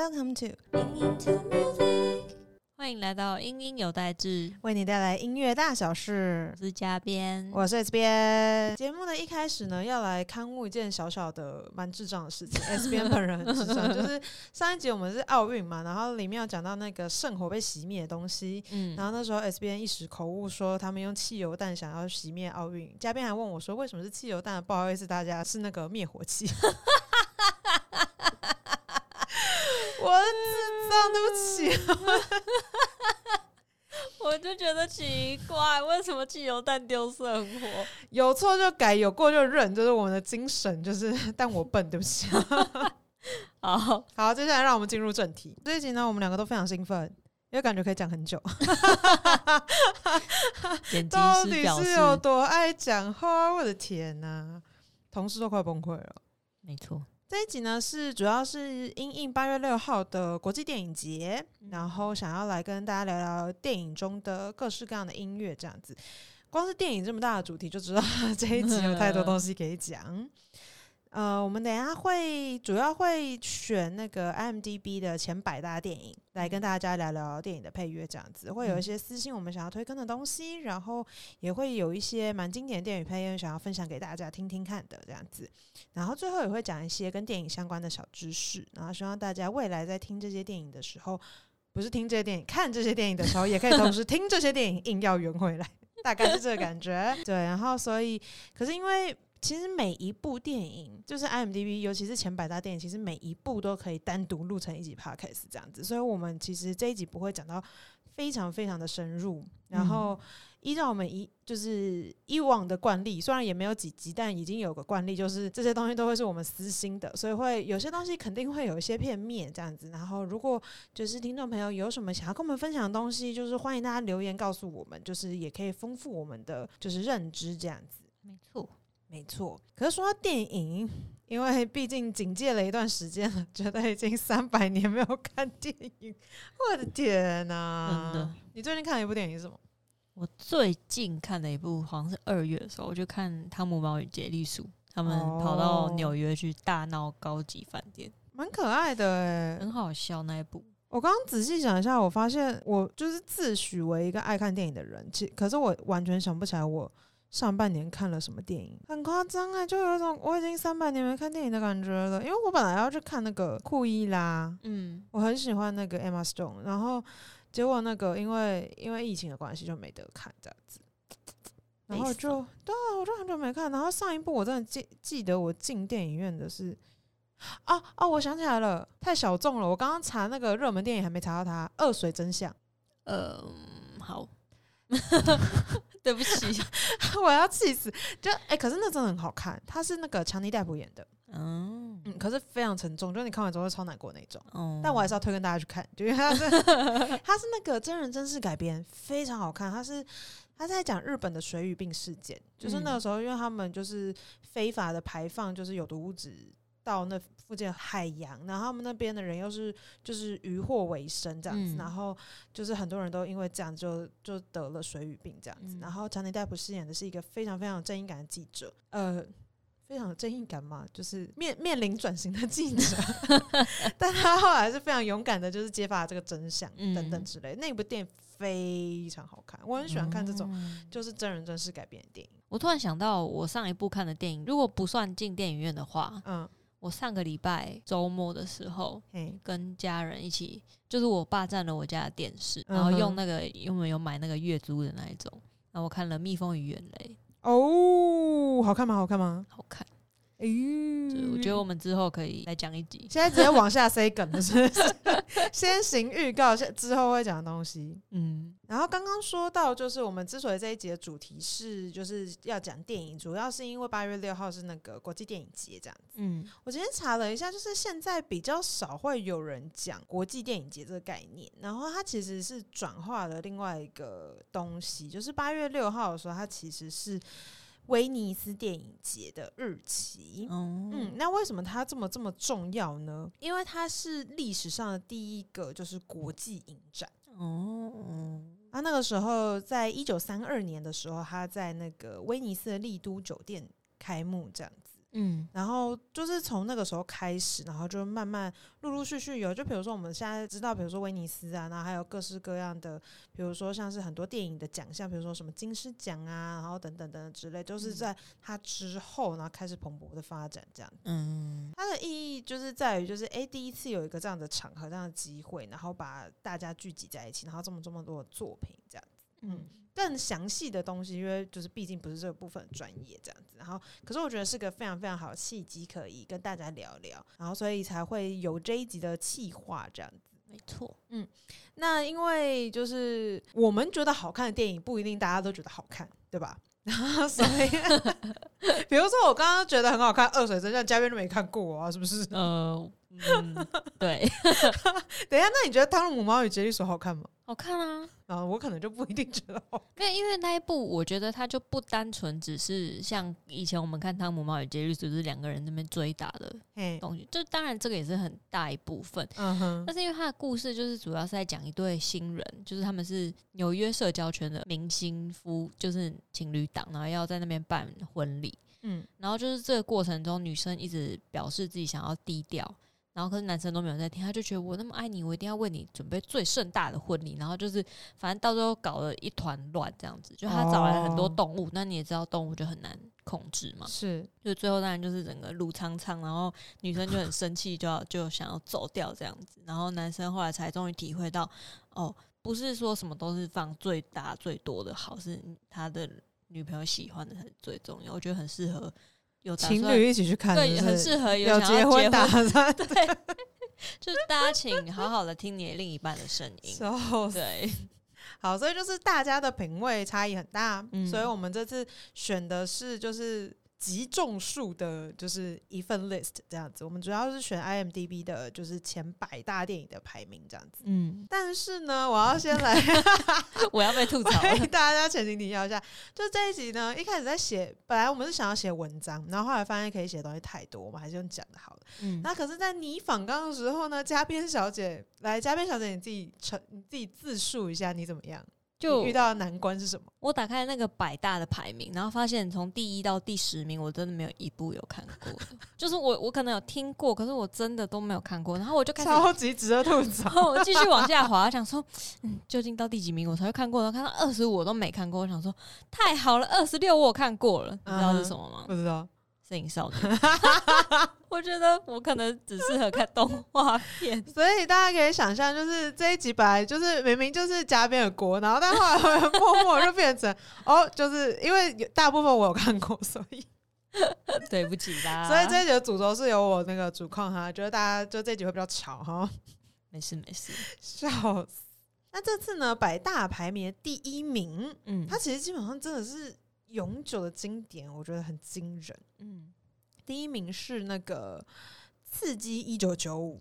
Welcome to 欢迎来到英英有代志，为你带来音乐大小事我。是嘉编。我是 S 边。节目的一开始呢，要来刊物一件小小的蛮智障的事情。S 边本人很智障，就是上一集我们是奥运嘛，然后里面有讲到那个圣火被熄灭的东西，嗯然后那时候 S 边一时口误说他们用汽油弹想要熄灭奥运，嘉宾还问我说为什么是汽油弹？不好意思，大家是那个灭火器。我是智障，对不起。我就觉得奇怪，为什么汽油弹丢生活？有错就改，有过就认，这是我们的精神。就是，但我笨，对不起。好，好，接下来让我们进入正题。这一集呢，我们两个都非常兴奋，因为感觉可以讲很久。到底是有多爱讲话？我的天哪，同事都快崩溃了。没错，这一集呢是主要是因应八月六号的国际电影节，然后想要来跟大家聊聊电影中的各式各样的音乐，这样子。光是电影这么大的主题，就知道 这一集有太多东西可以讲。呃，我们等一下会主要会选那个 IMDB 的前百大电影来跟大家聊聊电影的配乐，这样子会有一些私信我们想要推更的东西，然后也会有一些蛮经典的电影配乐想要分享给大家听听看的这样子。然后最后也会讲一些跟电影相关的小知识，然后希望大家未来在听这些电影的时候，不是听这些电影，看这些电影的时候，也可以同时听这些电影，硬要圆回来，大概是这个感觉。对，然后所以，可是因为。其实每一部电影，就是 IMDB，尤其是前百大电影，其实每一部都可以单独录成一集 podcast 这样子。所以我们其实这一集不会讲到非常非常的深入，然后依照我们以就是以往的惯例，虽然也没有几集，但已经有个惯例，就是这些东西都会是我们私心的，所以会有些东西肯定会有一些片面这样子。然后如果就是听众朋友有什么想要跟我们分享的东西，就是欢迎大家留言告诉我们，就是也可以丰富我们的就是认知这样子。没错，没错，可是说到电影，因为毕竟警戒了一段时间了，觉得已经三百年没有看电影，我的天呐、真的。你最近看了一部电影是什么？我最近看的一部好像是二月的时候，我就看《汤姆猫与杰利鼠》，他们跑到哦纽约去大闹高级饭店，蛮可爱的哎、很好笑那一部。我刚刚仔细想一下，我发现我就是自诩为一个爱看电影的人，其可是我完全想不起来我上半年看了什么电影，很夸张哎，就有一种我已经三百年没看电影的感觉了。因为我本来要去看那个库伊拉，嗯，我很喜欢那个 Emma Stone，然后结果那个因为因为疫情的关系就没得看这样子，然后就对啊，我就很久没看。然后上一部我真的记记得我进电影院的是啊啊，我想起来了，太小众了。我刚刚查那个热门电影还没查到它，《恶水真相嗯，好，对不起，》，我要气死。就哎、可是那真的很好看，它是那个强尼戴普演的，嗯，嗯，可是非常沉重，就你看完之后会超难过那种。哦但我还是要推荐大家去看，就因为它是 它是那个真人真事改编，非常好看。它是他在讲日本的水俣病事件，就是那个时候，因为他们就是非法的排放，就是有毒物质到那附近海洋，然后他们那边的人又是就是渔获为生这样子，嗯然后就是很多人都因为这样就就得了水俣病这样子。嗯然后强尼戴普饰演的是一个非常非常有正义感的记者，呃。非常有正义感嘛，就是面面临转型的记者，但他后来是非常勇敢的，就是揭发这个真相嗯等等之类。那部电影非常好看，我很喜欢看这种嗯就是真人真事改编的电影。我突然想到，我上一部看的电影，如果不算进电影院的话，嗯，我上个礼拜周末的时候，跟家人一起，就是我霸占了我家的电视，然后用那个因为有买那个月租的那一种，然后我看了《蜜蜂与远雷哦，好看吗？好看吗》，？好看。哎呦，我觉得我们之后可以来讲一集。现在直接往下 塞梗了，是不是？先行预告，下之后会讲的东西。嗯然后刚刚说到，就是我们之所以这一集的主题是就是要讲电影，主要是因为八月六号是那个国际电影节这样子。嗯我今天查了一下，就是现在比较少会有人讲国际电影节这个概念，然后它其实是转化了另外一个东西，就是八月六号的时候，它其实是威尼斯电影节的日期。哦嗯，那为什么它这么这么重要呢？因为它是历史上的第一个就是国际影展。哦啊，那个时候在一九三二年的时候，他在那个威尼斯的丽都酒店开幕这样子。嗯然后就是从那个时候开始，然后就慢慢陆陆续续有，就比如说我们现在知道，比如说威尼斯啊，然后还有各式各样的，比如说像是很多电影的奖项，比如说什么金狮奖啊，然后等等等等之类，都是在它之后，然后开始蓬勃的发展这样。嗯它的意义就是在于，就是诶，第一次有一个这样的场合、这样的机会，然后把大家聚集在一起，然后这么这么多的作品这样。嗯更详细的东西，因为就是毕竟不是这个部分的专业这样子，然后可是我觉得是个非常非常好的契机，可以跟大家聊聊，然后所以才会有这一集的企划这样子。没错，嗯那因为就是我们觉得好看的电影，不一定大家都觉得好看，对吧？所以，比如说我刚刚觉得很好看，《二水真相》，嘉宾都没看过啊，是不是？呃，嗯，对，等一下，那你觉得《汤姆猫与杰利鼠》好看吗？好看啊。啊我可能就不一定觉得好看。没有，因为那一部我觉得它就不单纯只是像以前我们看《汤姆猫与杰利鼠》就是两个人那边追打的嘿，东西，就当然这个也是很大一部分，嗯哼，但是因为它的故事就是主要是在讲一对新人，就是他们是纽约社交圈的明星夫，就是情侣档，然后要在那边办婚礼，嗯然后就是这个过程中，女生一直表示自己想要低调。然后可是男生都没有在听，他就觉得我那么爱你，我一定要为你准备最盛大的婚礼。然后就是反正到最后搞了一团乱这样子，就他找来了很多哦动物，那你也知道动物就很难控制嘛。是，就最后当然就是整个路苍苍，然后女生就很生气，就要就想要走掉这样子，然后男生后来才终于体会到，哦，不是说什么都是放最大最多的好，是他的女朋友喜欢的才是最重要。我觉得很适合有情侣一起去看，对，很适合有要结婚打算 对，就是大家请好好的听你的另一半的声音，笑死。对，好，所以就是大家的品味差异很大，嗯所以我们这次选的是就是极众数的，就是一份 list 这样子。我们主要是选 IMDB 的，就是前百大电影的排名这样子。嗯，但是呢，我要先来 我要被吐槽 大家前情提要一下，就这一集呢，一开始在写，本来我们是想要写文章，然后后来发现可以写的东西太多，我们还是用讲的好了。嗯，那可是，在你访纲的时候呢，嘉宾小姐来，嘉宾小姐你自己成，你自己自述一下你怎么样？就遇到的难关是什么？我打开那个百大的排名，然后发现从第一到第十名，我真的没有一部有看过的。就是我我可能有听过，可是我真的都没有看过。然后我就开始，超级值得吐然槽。后我继续往下滑，想说，嗯，究竟到第几名我才会看过？然后看到二十五我都没看过，我想说太好了，二十六我有看过了，你知道是什么吗？不知道，摄影少女。我觉得我可能只适合看动画片。所以大家可以想象，就是这一集本来就是明明就是嘉宾的锅，然后但后来默默就变成 哦，就是因为有大部分我有看过，所以对不起啦，所以这一集的主轴是由我那个主控哈，觉得大家就这一集会比较吵哈，没事没事。笑死。那这次呢，百大排名的第一名，嗯，他其实基本上真的是永久的经典，我觉得很惊人。嗯第一名是那个《刺激一九九五》，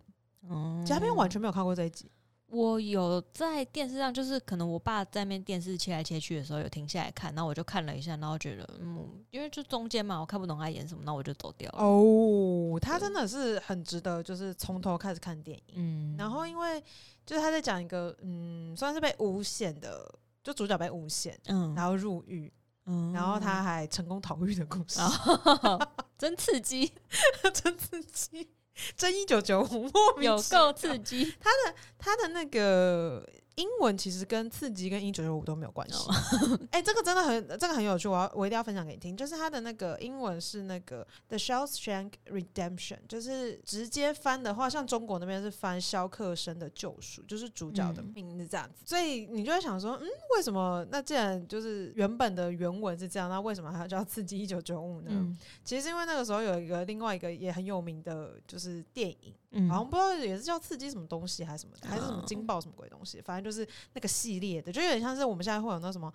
嗯嘉宾完全没有看过这一集。我有在电视上，就是可能我爸在那边电视切来切去的时候，有停下来看，然后我就看了一下，然后觉得嗯，因为就中间嘛，我看不懂他演什么，那我就走掉了。哦，他真的是很值得，就是从头开始看电影。嗯，然后因为就是他在讲一个嗯，算是被诬陷的，就主角被诬陷，嗯，然后入狱，嗯然后他还成功逃狱的故事，哦真刺激，真刺激，真一九九五，莫名有其妙够刺激。他的他的那个英文其实跟刺激跟一九九五都没有关系。哦 哎、这个真的很这个很有趣，我要我一定要分享给你听。就是它的那个英文是那个 The Shawshank Redemption，就是直接翻的话，像中国那边是翻肖克生的救赎，就是主角的嗯名字这样子。所以你就会想说，嗯，为什么？那既然就是原本的原文是这样，那为什么还要叫刺激一九九五呢？嗯其实是因为那个时候有一个另外一个也很有名的，就是电影。嗯好像不知道也是叫刺激什么东西还是什么的，还是什么嗯惊爆什么鬼东西，反正就是那个系列的，就有点像是我们现在会有那什么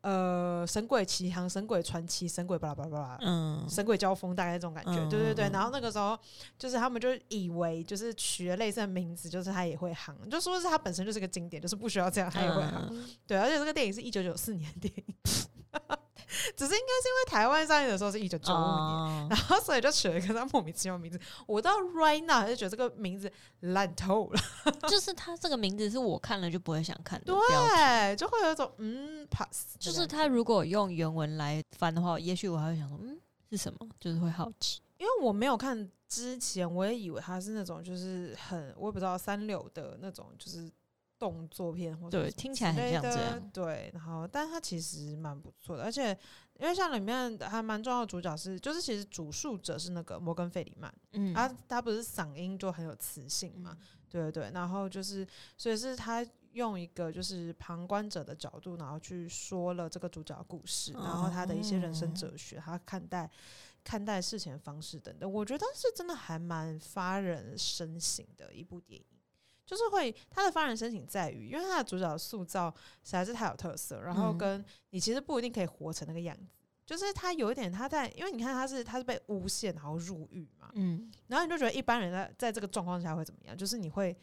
呃神鬼奇航、神鬼传奇、神鬼巴拉巴拉巴拉。嗯神鬼交锋大概这种感觉，嗯对对对。然后那个时候，就是他们就以为就是取了类似的名字，就是他也会行，就说是他本身就是个经典，就是不需要这样，他也会行。嗯对，而且这个电影是一九九四年的电影，只是应该是因为台湾上映的时候是一九九五年，哦然后所以就取了一个他莫名其妙的名字。我到 right now 还是觉得这个名字烂透了，就是他这个名字是我看了就不会想看的。对，就会有一种嗯 pass，就是他如果用原文来翻的话，也许我还会想说，嗯，是什么？就是会好奇。因为我没有看之前，我也以为他是那种就是很我也不知道三流的那种就是动作片或者对听起来很像这样对，然后但它其实蛮不错的，而且因为像里面还蛮重要的主角是，就是其实主述者是那个摩根费里曼，嗯他，他不是嗓音就很有磁性嘛，对对对，然后就是所以是他用一个就是旁观者的角度，然后去说了这个主角的故事，然后他的一些人生哲学，他看待看待事情的方式等等，我觉得是真的还蛮发人深省的一部电影。就是会，他的发人深省在于，因为他的主角塑造实在是太有特色，然后嗯跟你其实不一定可以活成那个样子，就是他有一点他在，因为你看他是他是被诬陷然后入狱嘛，嗯然后你就觉得一般人在在这个状况下会怎么样？就是你会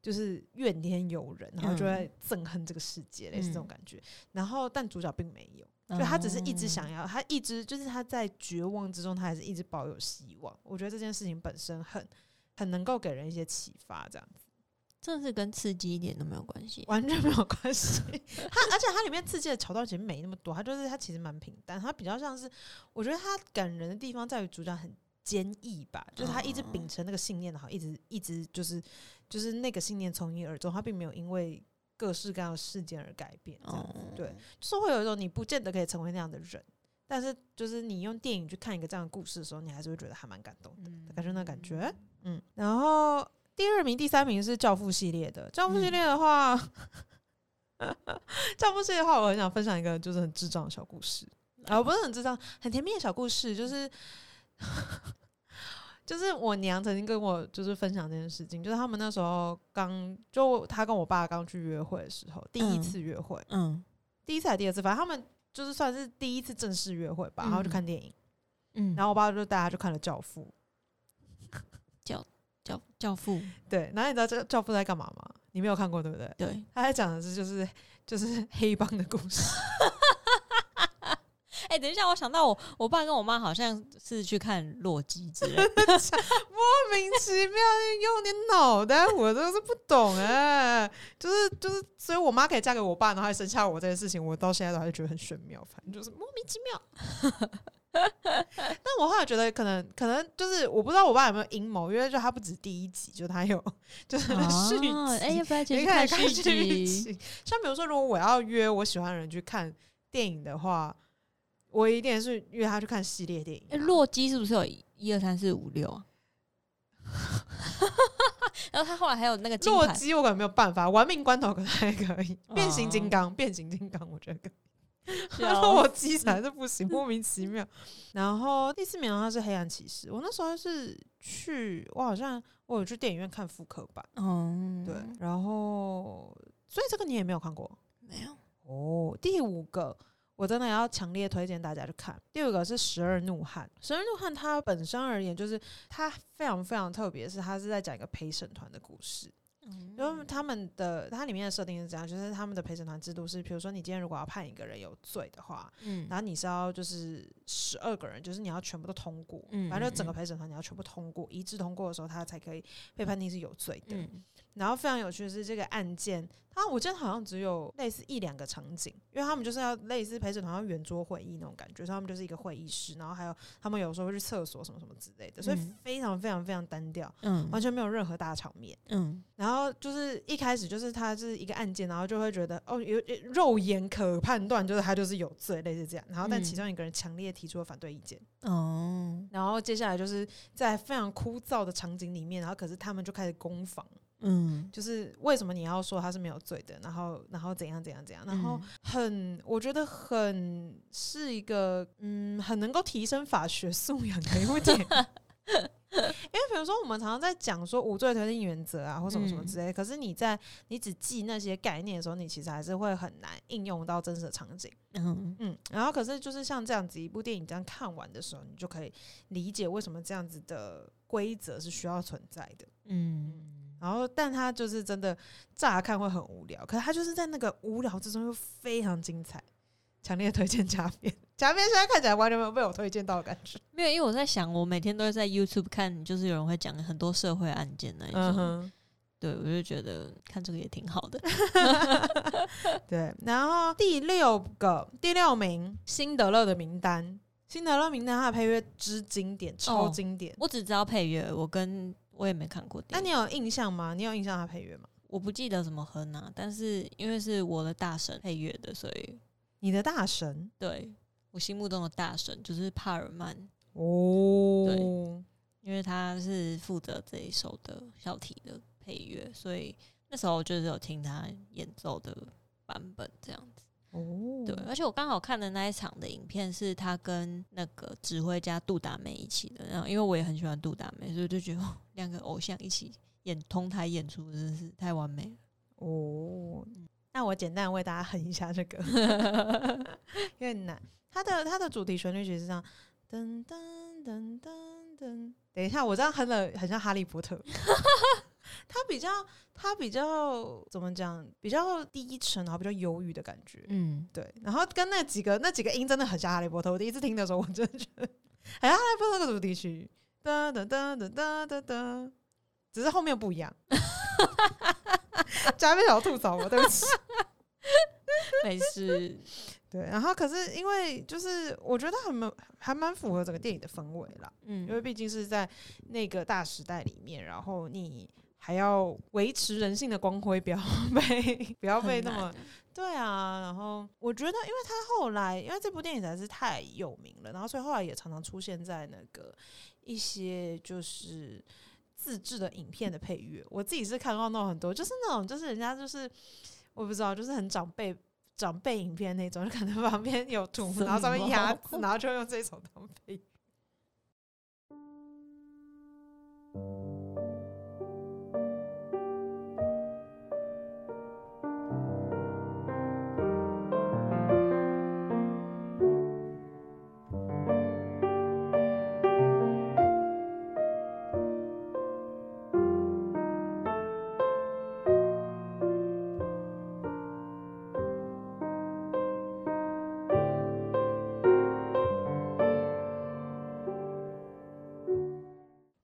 就是怨天尤人，然后就会憎恨这个世界，类似这种嗯感觉。然后但主角并没有，就他只是一直哦想要，他一直就是他在绝望之中，他还是一直保有希望。我觉得这件事情本身很很能够给人一些启发，这样子真的是跟刺激一点都没有关系。完全没有关系。它而且它里面刺激的桥段其实没那么多，它就是它其实蛮平淡，它比较像是我觉得它感人的地方在于主角很坚毅吧，就是他一直秉承那个信念，然后一直一直就是就是那个信念从一而终，他并没有因为各式各样的事件而改变，这样子、哦，对，就是会有一种你不见得可以成为那样的人。但是，就是你用电影去看一个这样的故事的时候，你还是会觉得还蛮感动的，嗯感觉那感觉，嗯。然后第二名、第三名是《教父》系列的，《教父》系嗯列的话，教父》系列的话，我很想分享一个就是很智障的小故事，啊，不是很智障，很甜蜜的小故事，就是 就是我娘曾经跟我就是分享这件事情，就是他们那时候刚就他跟我爸刚去约会的时候，第一嗯。次约会，嗯。第一次还是第二次，反正他们就是算是第一次正式约会吧，然后去嗯。看电影，嗯，然后我爸就带他去看了《教父》，教教教父，对，然后你知道这个《教父》在干嘛吗？你没有看过对不对？对，他在讲的是就是就是黑帮的故事，哎、等一下，我想到我我爸跟我妈好像是去看《洛基》之类的，莫名其妙用点脑袋，我都是不懂哎、就是就是，所以我妈可以嫁给我爸，然后还生下我这件事情，我到现在都还是觉得很玄妙，反正就是莫名其妙。但我后来觉得可能可能就是我不知道我爸有没有阴谋，因为就他不止第一集，就他有就是续集，哦哎、要不要去看看续续集？像比如说，如果我要约我喜欢的人去看电影的话，我一定是约他去看系列电影、哎、啊。洛基是不是有一二三四五六啊？然后他后来还有那个，洛基我可能没有办法，玩命关头可能还可以，变形金哦刚，变形金刚我觉得可以。笑洛基才是不行，莫名其妙。然后第四名的话是黑暗骑士，我那时候是去，我好像我有去电影院看复刻版，嗯，对，然后所以这个你也没有看过没有，哦。第五个。我真的要强烈推荐大家去看。第五个是《十二怒汉》，《十二怒汉》它本身而言，就是它非常非常特别，是它是在讲一个陪审团的故事。嗯。因为他们的它里面的设定是这样，就是他们的陪审团制度是，比如说你今天如果要判一个人有罪的话，嗯。然后你是要就是十二个人，就是你要全部都通过，嗯反正整个嗯。陪审团你要全部通过，一致通过的时候，他才可以被判定是有罪的。嗯然后非常有趣的是，这个案件，它我记得好像只有类似一两个场景，因为他们就是要类似陪审团要圆桌会议那种感觉，所以他们就是一个会议室，然后还有他们有时候会去厕所什么什么之类的，所以嗯。非常非常非常单调，嗯。完全没有任何大场面。嗯。然后就是一开始就是他是一个案件，然后就会觉得哦有有肉眼可判断就是他就是有罪，类似这样。然后但嗯。其中一个人强烈提出了反对意见，哦。然后接下来就是在非常枯燥的场景里面，然后可是他们就开始攻防，嗯，就是为什么你要说他是没有罪的，然后然后怎样怎样怎样，然后嗯很我觉得很是一个嗯很能够提升法学素养的一部电影。因为比如说，我们常常在讲说无罪推定原则啊，或什么什么之类的，可是你在你只记那些概念的时候，你其实还是会很难应用到真实的场景。嗯嗯，然后可是就是像这样子一部电影这样看完的时候，你就可以理解为什么这样子的规则是需要存在的。嗯然后，但他就是真的乍看会很无聊，可是他就是在那个无聊之中又非常精彩，强烈推荐假片。假面现在看起来完全没有被我推荐到的感觉。没有，因为我在想，我每天都会在 YouTube 看，就是有人会讲很多社会案件那一种，嗯，对我就觉得看这个也挺好的。对。然后第六个第六名，辛德勒的名单。辛德勒名单它的配乐之经典，超哦经典。我只知道配乐，我跟我也没看过电影。那你有印象吗？你有印象他配乐吗？我不记得怎么哼啊，但是因为是我的大神配乐的，所以你的大神对我心目中的大神就是帕尔曼，哦，对因为他是负责这一首的小提的配乐，所以那时候就是有听他演奏的版本这样子。哦，对，而且我刚好看的那一场的影片是他跟那个指挥家杜达梅一起的，然后因为我也很喜欢杜达梅，所以就觉得哦两个偶像一起演同台演出真的是太完美了。哦，那我简单为大家哼一下这个，有点难。它的它的主题旋律曲是这样，噔噔噔噔噔。等一下，我这样哼了很像哈利波特。它比较它比较怎么讲？比较低沉，然后比较忧郁的感觉。嗯，对，然后跟那几个那几个音真的很像哈利波特。我第一次听的时候，我真的觉得 很像哈利波特那个主题曲，哒哒哒哒哒哒哒，只是后面不一样。加菲想要吐槽我，对不起。没事。对，然后可是因为就是我觉得还蛮还蛮符合整个电影的氛围啦，因为嗯，毕竟是在那个大时代里面，然后你还要维持人性的光辉，不要被 不要被那么难对啊，然后我觉得，因为他后来，因为这部电影实在是太有名了，然后所以后来也常常出现在那个一些就是自制的影片的配乐。我自己是看到那种很多，就是那种就是人家就是我不知道，就是很长辈长辈影片那种，就可能旁边有图，然后上面压字，然后就用这首当配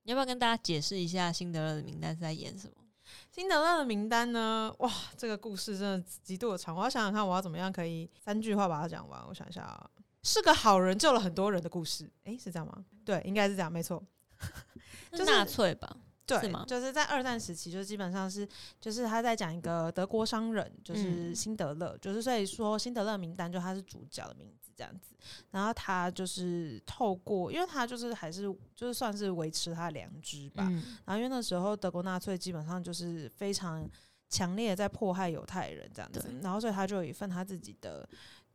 你要不要跟大家解释一下辛德勒的名单是在演什么？辛德勒的名单呢？哇，这个故事真的极度的长，我要想想看，我要怎么样可以三句话把它讲完。我想一下啊，是个好人救了很多人的故事。诶，是这样吗？对，应该是这样，没错。就是纳粹吧？对，是吗？就是在二战时期，就基本上是，就是他在讲一个德国商人，就是嗯。辛德勒，就是所以说辛德勒名单就他是主角的名字这样子。然后他就是透过，因为他就是还是就是算是维持他的良知吧。嗯。然后因为那时候德国纳粹基本上就是非常强烈的在迫害犹太人这样子，然后所以他就有一份他自己的，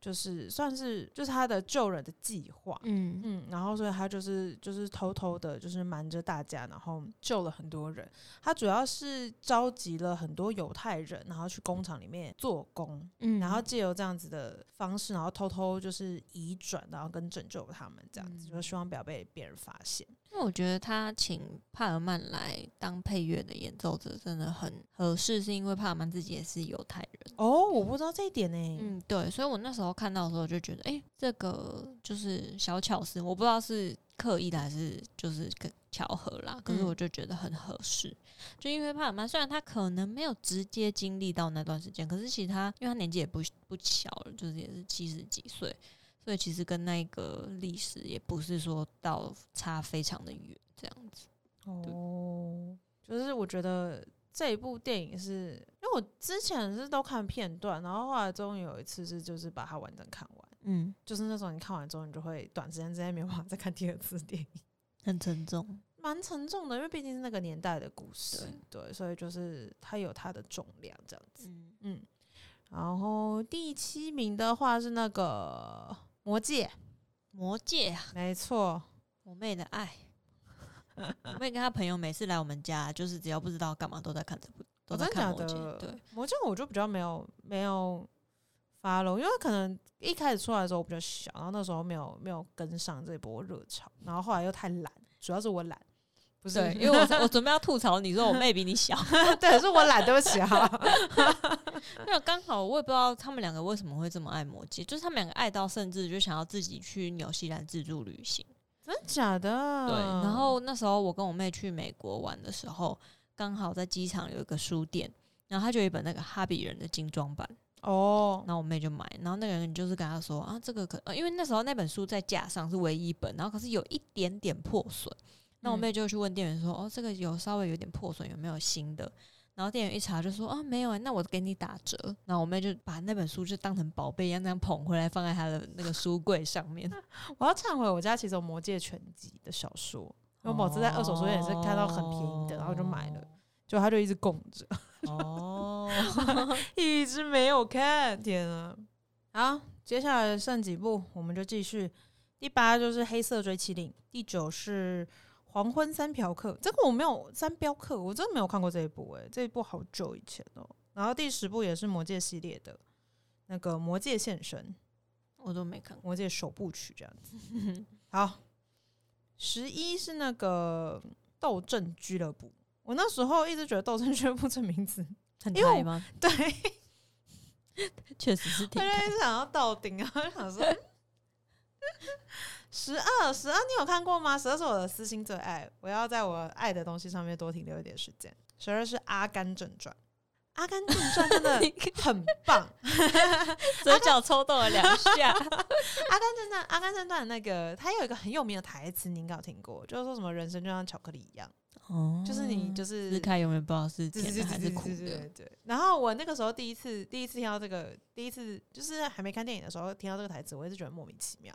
就是算是就是他的救人的计划。嗯嗯，然后所以他就是就是偷偷的，就是瞒着大家，然后救了很多人。他主要是召集了很多犹太人，然后去工厂里面做工，嗯然后借由这样子的方式，然后偷偷就是移转，然后跟拯救他们这样子，嗯就是希望不要被别人发现。因为我觉得他请帕尔曼来当配乐的演奏者真的很合适，是因为帕尔曼自己也是犹太人。哦，我不知道这一点呢、嗯，对，所以我那时候看到的时候就觉得，哎、这个就是小巧思，我不知道是刻意的还是就是个巧合啦。可是嗯我就觉得很合适，就因为帕尔曼虽然他可能没有直接经历到那段时间，可是其实他因为他年纪也不不小了，就是也是七十几岁，所以其实跟那个历史也不是说到差非常的远这样子。哦，就是我觉得这一部电影是因为我之前是都看片段，然后后来终于有一次是就是把它完整看完，嗯，就是那种你看完之后，你就会短时间之内没有办法再看第二次电影，很沉重。蛮沉重的，因为毕竟是那个年代的故事，对，所以就是它有它的重量这样子，嗯，嗯。然后第七名的话是那个《魔戒》，魔戒啊，没错，我妹的爱。我妹跟她朋友每次来我们家，就是只要不知道干嘛，都在看这部，都在看魔戒。的？对，《魔戒》我就比较没有没有 follow，因为可能一开始出来的时候我比较小，然后那时候没有没有跟上这波热潮，然后后来又太懒，主要是我懒，不是，因为我我准备要吐槽你说我妹比你小，对，是我懒，对不起啊。没有刚好我也不知道他们两个为什么会这么爱魔戒，就是他们两个爱到甚至就想要自己去纽西兰自助旅行。真的假的？对，然后那时候我跟我妹去美国玩的时候，刚好在机场有一个书店，然后他就有一本那个哈比人的精装版，哦，然后我妹就买，然后那个人就是跟她说啊，这个可、呃，因为那时候那本书在架上是唯一一本，然后可是有一点点破损，那我嗯妹就去问店员说，哦，这个有稍微有点破损，有没有新的？然后店员一查就说啊，没有、欸，那我给你打折。然后我妹就把那本书就当成宝贝一样那样捧回来，放在她的那个书柜上面。我要忏悔，我家其实有《魔戒全集》的小说，因为某次在二手书店也是看到很便宜的，然后就买了，就他就一直供着，哦，一直没有看。天啊！好，接下来剩几部，我们就继续。第八就是《黑色追妻令》，第九是《黄昏三嫖客》，这个我没有三镖客，我真的没有看过这一部、诶，这一部好久以前哦。然后第十部也是《魔戒》系列的，那个《魔戒现身》。我都没看过。魔戒首部曲这样子。好，十一是那个斗阵俱乐部。我那时候一直觉得斗阵俱乐部这名字，很因为我嗨吗？对，确实是我挺就想要到顶啊，想说。十二，十二，你有看过吗？十二是我的私心最爱，我要在我爱的东西上面多停留一点时间。十二是《阿甘正传》，《阿甘正传》真的 很棒，嘴角抽动了两下。阿甘正传，阿甘正传那个，它有一个很有名的台词，你应该有听过，就是说什么人生就像巧克力一样，哦就是你就是撕开永远不知道是对甜的还是苦的。对对。然后我那个时候第一次第一次听到这个，第一次就是还没看电影的时候听到这个台词，我也是觉得莫名其妙，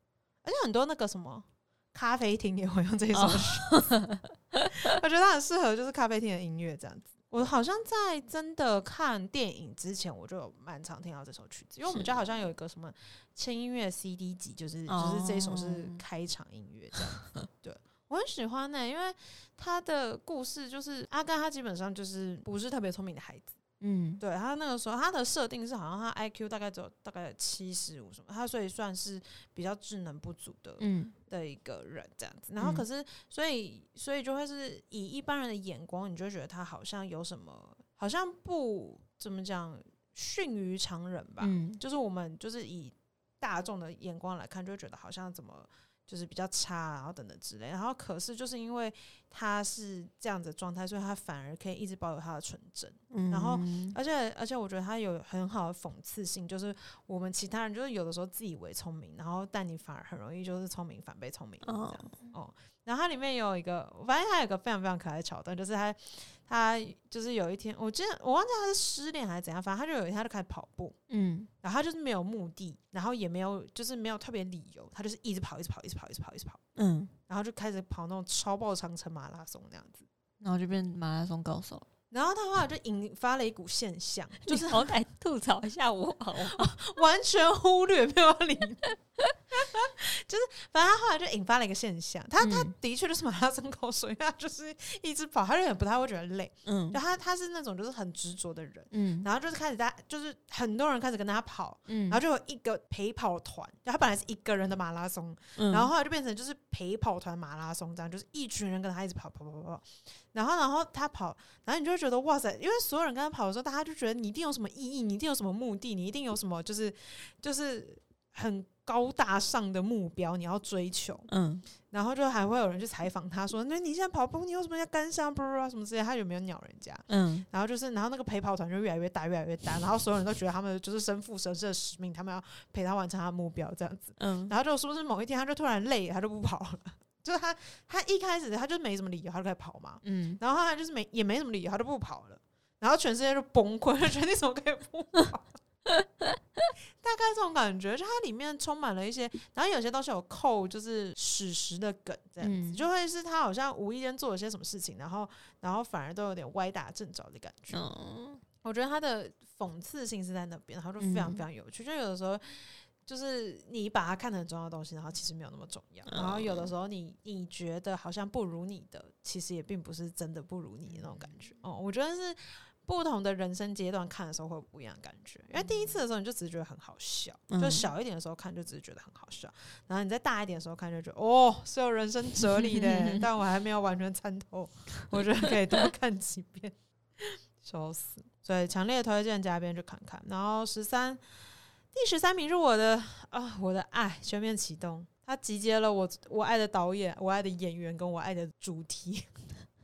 而且很多那个什么咖啡厅也会用这一首曲 我觉得它很适合就是咖啡厅的音乐这样子。我好像在真的看电影之前，我就有蛮常听到这首曲子，因为我们家好像有一个什么轻音乐 CD 集，就是就是这一首是哦开场音乐这样子。对 我很喜欢呢、因为他的故事就是阿甘，他基本上就是不是特别聪明的孩子。嗯，对他那个时候，他的设定是好像他 IQ 大概只有大概七十五什么，他所以算是比较智能不足的嗯的一个人这样子。然后嗯可是，所以所以就会是以一般人的眼光，你就觉得他好像有什么，好像不怎么讲逊于常人吧。嗯就是我们就是以大众的眼光来看，就会觉得好像怎么就是比较差，然后等等之类。然后可是就是因为他是这样子的状态，所以他反而可以一直保有他的纯真。嗯，然后而且而且，我觉得他有很好的讽刺性，就是我们其他人就是有的时候自以为聪明，然后但你反而很容易就是聪明反被聪明误这样子哦。然后它里面有一个，我发现它有一个非常非常可爱的桥段，就是他他就是有一天，我记得我忘记他是失恋还是怎样，反正他就有一天他就开始跑步，嗯然后他就是没有目的，然后也没有就是没有特别理由，他就是一直跑一直跑一直跑一直跑一直跑，嗯，然后就开始跑那种超爆长程马拉松那样子。然后就变马拉松高手，然后他后来就引发了一股现象，就 就是是好歹吐槽一下我好吗？完全忽略，没有要理你。就是，反正他后来就引发了一个现象，他、他嗯。的确就是马拉松高手，因为他就是一直跑，他就也不太会觉得累。嗯。就他他是那种就是很执着的人，嗯。然后就是开始在就是很多人开始跟他跑，嗯，然后就有一个陪跑团，就他本来是一个人的马拉松，嗯。然后后来就变成就是陪跑团马拉松这样，就是一群人跟他一直跑跑跑跑跑，然后然后他跑，然后你就会觉得哇塞，因为所有人跟他跑的时候，大家就觉得你一定有什么意义，你一定有什么目的，你一定有什么就是就是很高大上的目标你要追求，嗯然后就还会有人去采访他说，那你现在跑步你有什么要跟上不啊什么之类，他有没有鸟人家？嗯然后就是，然后那个陪跑团就越来越大，越来越大，然后所有人都觉得他们就是身负神圣的使命，他们要陪他完成他的目标这样子。嗯然后就是不是某一天他就突然累了，他就不跑了。就是他他一开始他就没什么理由，他就开始跑嘛。嗯，然后他就是没也没什么理由，他就不跑了。然后全世界就崩溃，就 觉得你怎么可以不跑？大概这种感觉，就它里面充满了一些，然后有些东西有扣就是史实的梗，这样子，嗯就会是他好像无意间做了些什么事情，然后然后反而都有点歪打正着的感觉。嗯我觉得他的讽刺性是在那边，然后就非常嗯非常有趣。就有的时候，就是你把它看得很重要的东西，然后其实没有那么重要。然后有的时候你你觉得好像不如你的，其实也并不是真的不如你的那种感觉。哦，我觉得是不同的人生阶段看的时候会有不一样的感觉。因为第一次的时候你就只是觉得很好笑，嗯就小一点的时候看就只是觉得很好笑，然后你再大一点的时候看就觉得哦是有人生哲理的，但我还没有完全参透，我觉得可以多看几遍，笑死！所以强烈推荐加边去看看。然后十三，第十三名是我的啊，我的爱全面启动，它集结了我我爱的导演、我爱的演员跟我爱的主题。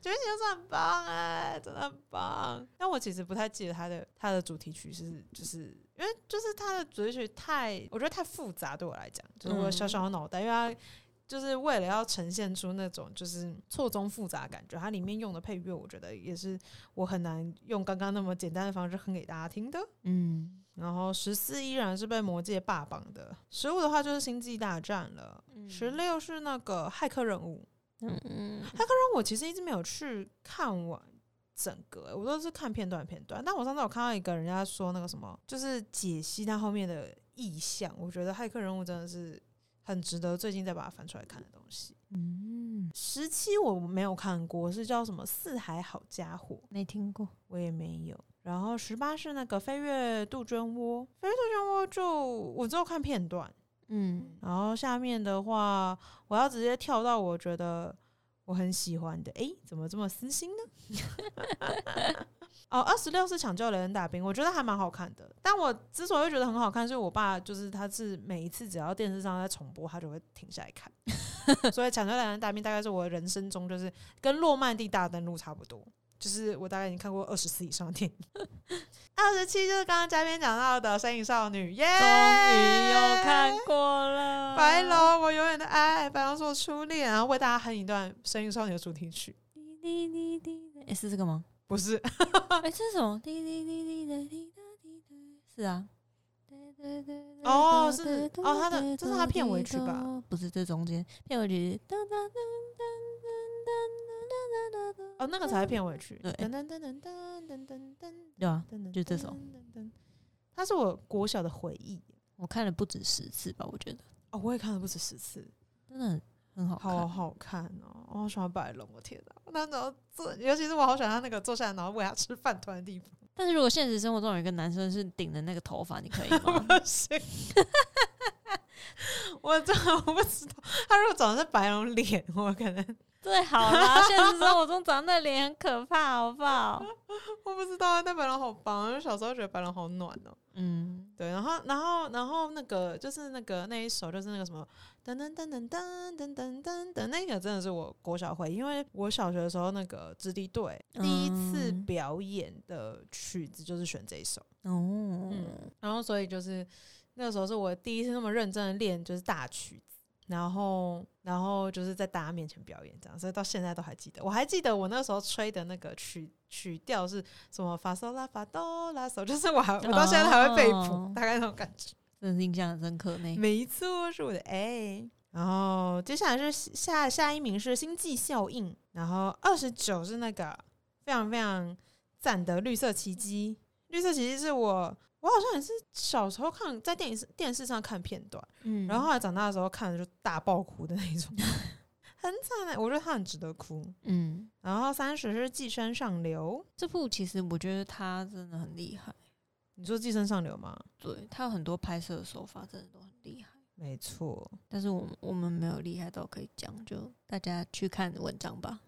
全面启动是很棒哎、真的很棒。但我其实不太记得它的它的主题曲是，就是因为就是它的主题曲太，我觉得太复杂对我来讲，就是我小小的脑袋，因为它就是为了要呈现出那种就是错综复杂的感觉，它里面用的配乐，我觉得也是我很难用刚刚那么简单的方式哼给大家听的。嗯，然后十四依然是被魔界霸榜的，十五的话就是星际大战了，十六是那个骇客任务。嗯嗯骇客任务我其实一直没有去看完整个、我都是看片段片段。但我上次有看到一个人家说那个什么，就是解析他后面的意象，我觉得骇客人物真的是很值得最近再把它翻出来看的东西。嗯，十七我没有看过，是叫什么《四海好家伙》，没听过。我也没有。然后十八是那个飞跃杜鹃窝，飞跃杜鹃窝就我只有看片段。嗯然后下面的话，我要直接跳到我觉得我很喜欢的。诶，怎么这么私心呢？哦，二十六是抢救雷恩大兵，我觉得还蛮好看的。但我之所以觉得很好看，是我爸就是他是每一次只要电视上在重播，他就会停下来看。所以抢救雷恩大兵大概是我人生中就是跟诺曼底大登陆差不多，就是我大概已经看过二十次以上的电影。二十七就是刚刚嘉宾讲到的《身影少女》，耶，终于又看过了。白龙，我永远的爱，白龙是我初恋，然后为大家哼一段《声音少女》的主题曲，滴滴滴滴，哎，是这个吗？不是，哎，这是什么？滴滴滴滴的滴答滴答，是啊。哦是哦他的这是他片尾曲吧？不是，这中间片尾曲。哦，那个才是片尾曲，对噔噔噔噔噔噔噔噔对啊，就这首，它是我国小的回忆。我看了不止十次吧，我觉得哦，我也看了不止十次，真的很好。好好看哦！我好喜欢白龙，我天哪！那种坐，尤其是我好喜欢他那个坐下来然后喂他吃饭团的地方，但是如果现实生活中有一个男生是顶着那个头发，你可以吗？不行。我真的我不知道，他如果长的是白龙脸，我可能 最好啦，现实生活中长那脸很可怕，好不好？我不知道，但白龙好棒，因为小时候觉得白龙好暖哦、嗯，对，然后然后然后那个就是那个那一首就是那个什么噔噔噔噔噔噔噔噔噔，那个真的是我国小会，因为我小学的时候那个支地队第一次嗯表演的曲子就是选这一首，哦，嗯，然后所以就是那个时候是我第一次那么认真的练就是大曲子。然后，然后就是在大家面前表演这样，所以到现在都还记得。我还记得我那时候吹的那个曲曲调是什么发嗦拉发哆拉嗦，就是我还我到现在还会背谱，哦大概那种感觉。真的是印象很深刻呢。没错，是我的 A。然后接下来是下下一名是星际效应，然后二十九是那个非常非常赞的绿色奇迹。绿色奇迹是我我好像也是小时候看在电视电视上看片段，嗯然后后来长大的时候看了就大爆哭的那种，很惨的。我觉得他很值得哭。嗯，然后三十是寄生上流，这部其实我觉得他真的很厉害，你说寄生上流吗？对他有很多拍摄的手法真的都很厉害。没错，但是我们我们没有厉害到可以讲，就大家去看文章吧，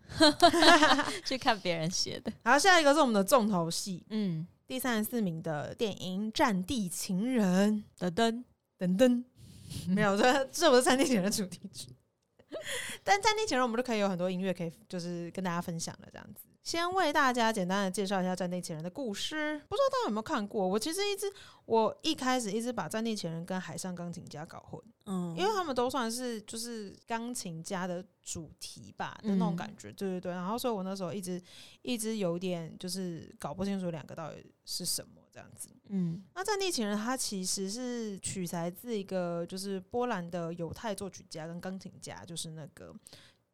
去看别人写的。然后下一个是我们的重头戏，嗯，第三十四名的电影《战地情人》噔噔，等等，没有，这这不是《战地情人》的主题曲。但《在那前》我们都可以有很多音乐可以就是跟大家分享了，这样子。先为大家简单的介绍一下《战地情人》的故事，不知道大家有没有看过？我其实一直，我一开始一直把《战地情人》跟《海上钢琴家》搞混，嗯，因为他们都算是就是钢琴家的主题吧的那种感觉，对对对。然后所以我那时候一直一直有点就是搞不清楚两个到底是什么这样子。嗯那《战地情人》它其实是取材自一个就是波兰的犹太作曲家跟钢琴家，就是那个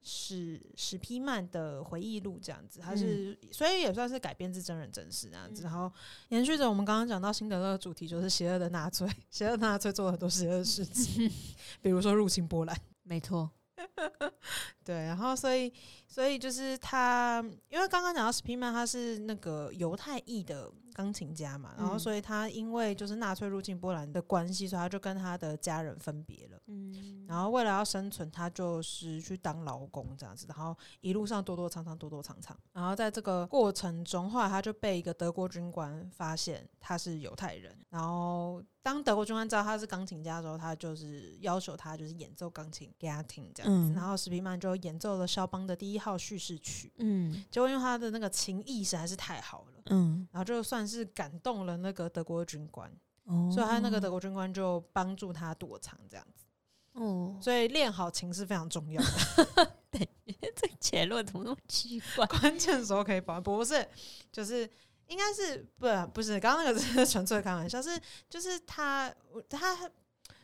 史史皮曼的回忆录这样子。它是、所以也算是改编自真人真事这样子。然后延续着我们刚刚讲到辛德勒的主题，就是邪恶的纳粹，邪恶纳粹做了很多邪恶的事情，比如说入侵波兰。没错，对，然后所以所以就是他，因为刚刚讲到史皮曼，他是那个犹太裔的钢琴家嘛，然后嗯所以他因为就是纳粹入侵波兰的关系，所以他就跟他的家人分别了。嗯，然后为了要生存，他就是去当劳工这样子，然后一路上躲躲藏藏，躲躲藏藏。然后在这个过程中，后来他就被一个德国军官发现他是犹太人。然后当德国军官知道他是钢琴家的时候，他就是要求他就是演奏钢琴给他听这样子。嗯然后史皮曼就演奏了肖邦的第一号叙事曲。嗯结果因为他的那个琴艺实在是太好了，嗯，然后就算是感动了那个德国军官，哦所以他那个德国军官就帮助他躲藏这样子。哦，所以练好琴是非常重要的。这个结论怎么那么奇怪？关键时候可以保，不是，就是应该是不不是，刚刚那个是纯粹开玩笑，是就是他他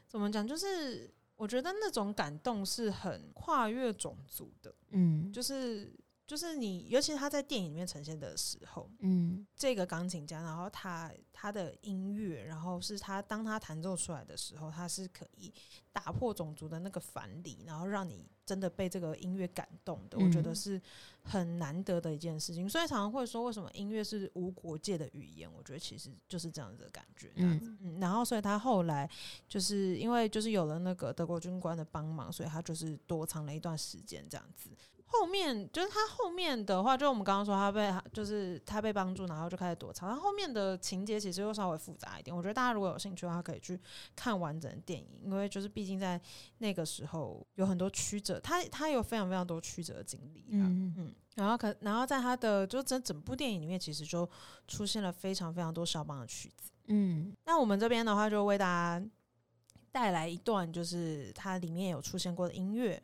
怎么讲，就是我觉得那种感动是很跨越种族的，嗯，就是就是你，尤其是他在电影里面呈现的时候，嗯这个钢琴家，然后他他的音乐，然后是他当他弹奏出来的时候，他是可以打破种族的那个藩篱，然后让你真的被这个音乐感动的。我觉得嗯是很难得的一件事情。所以常常会说，为什么音乐是无国界的语言？我觉得其实就是这样子的感觉。这样子嗯，然后所以他后来就是因为就是有了那个德国军官的帮忙，所以他就是躲藏了一段时间这样子。后面就是他后面的话，就我们刚刚说他被就是他被帮助，然后就开始躲藏。他后面的情节其实又稍微复杂一点。我觉得大家如果有兴趣的话，可以去看完整的电影，因为就是毕竟在那个时候有很多曲折，他他有非常非常多曲折的经历啊。嗯嗯，然后可然后在他的就整整部电影里面，其实就出现了非常非常多肖邦的曲子。嗯那我们这边的话，就为大家带来一段，就是它里面有出现过的音乐。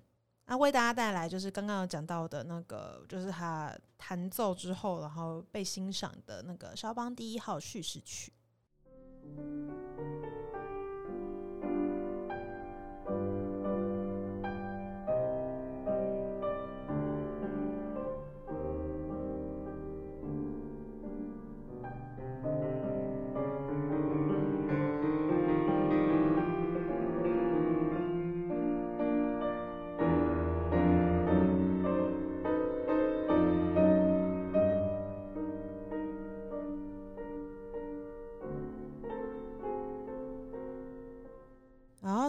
那为大家带来就是刚刚有讲到的那个，就是他弹奏之后，然后被欣赏的那个肖邦第一号叙事曲。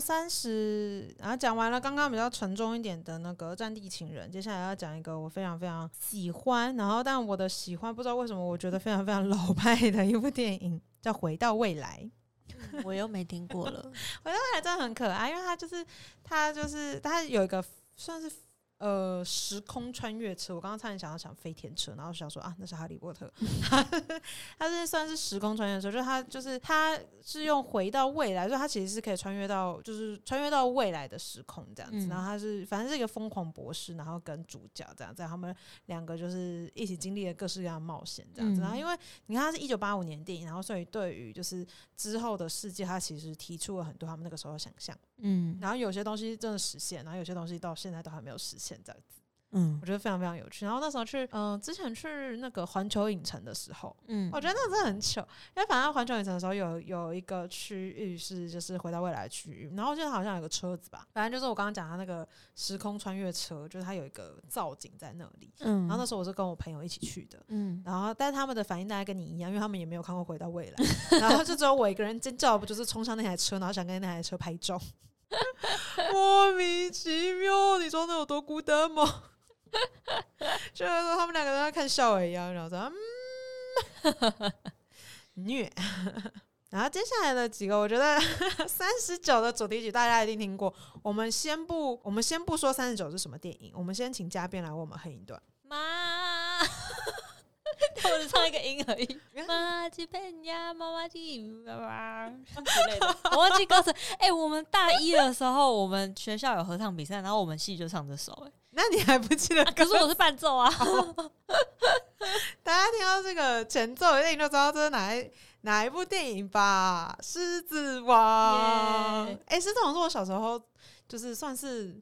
三十，然后讲完了刚刚比较沉重一点的那个《战地情人》，接下来要讲一个我非常非常喜欢，然后但我的喜欢不知道为什么我觉得非常非常老派的一部电影，叫《回到未来》。我又没听过了。回到未来真的很可爱，因为它就是它就是它有一个算是呃时空穿越车。我刚刚差点想要想飞天车，然后想说啊那是哈利波特，它是算是时空穿越车，就是它就是它是用回到未来，所以它其实是可以穿越到就是穿越到未来的时空这样子。嗯然后它是反正是一个疯狂博士，然后跟主角这样子，他们两个就是一起经历了各式各样的冒险这样子。嗯然后因为你看它是一九八五年电影，然后所以对于就是之后的世界，它其实提出了很多他们那个时候的想象。嗯。然后有些东西真的实现，然后有些东西到现在都还没有实现，这样子，嗯。我觉得非常非常有趣。然后那时候去，嗯、之前去那个环球影城的时候，嗯。我觉得那个真的很糗，因为反正环球影城的时候有有一个区域是就是回到未来区域，然后我记得好像有个车子吧，反正就是我刚刚讲的那个时空穿越车，就是它有一个造景在那里。嗯。然后那时候我是跟我朋友一起去的，嗯。然后但是他们的反应大概跟你一样，因为他们也没有看过《回到未来》，然后就只有我一个人尖叫，不就是冲上那台车，然后想跟那台车拍照，莫名其妙，你说那有多孤单吗？就说他们两个都在看笑话一样，然后说嗯 虐。然后接下来的几个，我觉得三十九的主题曲大家一定听过。我们先不，我们先不说三十九是什么电影，我们先请嘉宾来为我们哼一段。妈，我只唱一个音而已。妈吉 pen 呀，妈妈吉爸爸之类的，我忘记歌词。哎、我们大一的时候，我们学校有合唱比赛，然后我们系就唱这首、哎、那你还不记得啊可是我是伴奏啊。大家听到这个前奏一定就知道这是哪一哪一部电影吧？《狮子王》耶哎，狮子王》是我小时候就是算是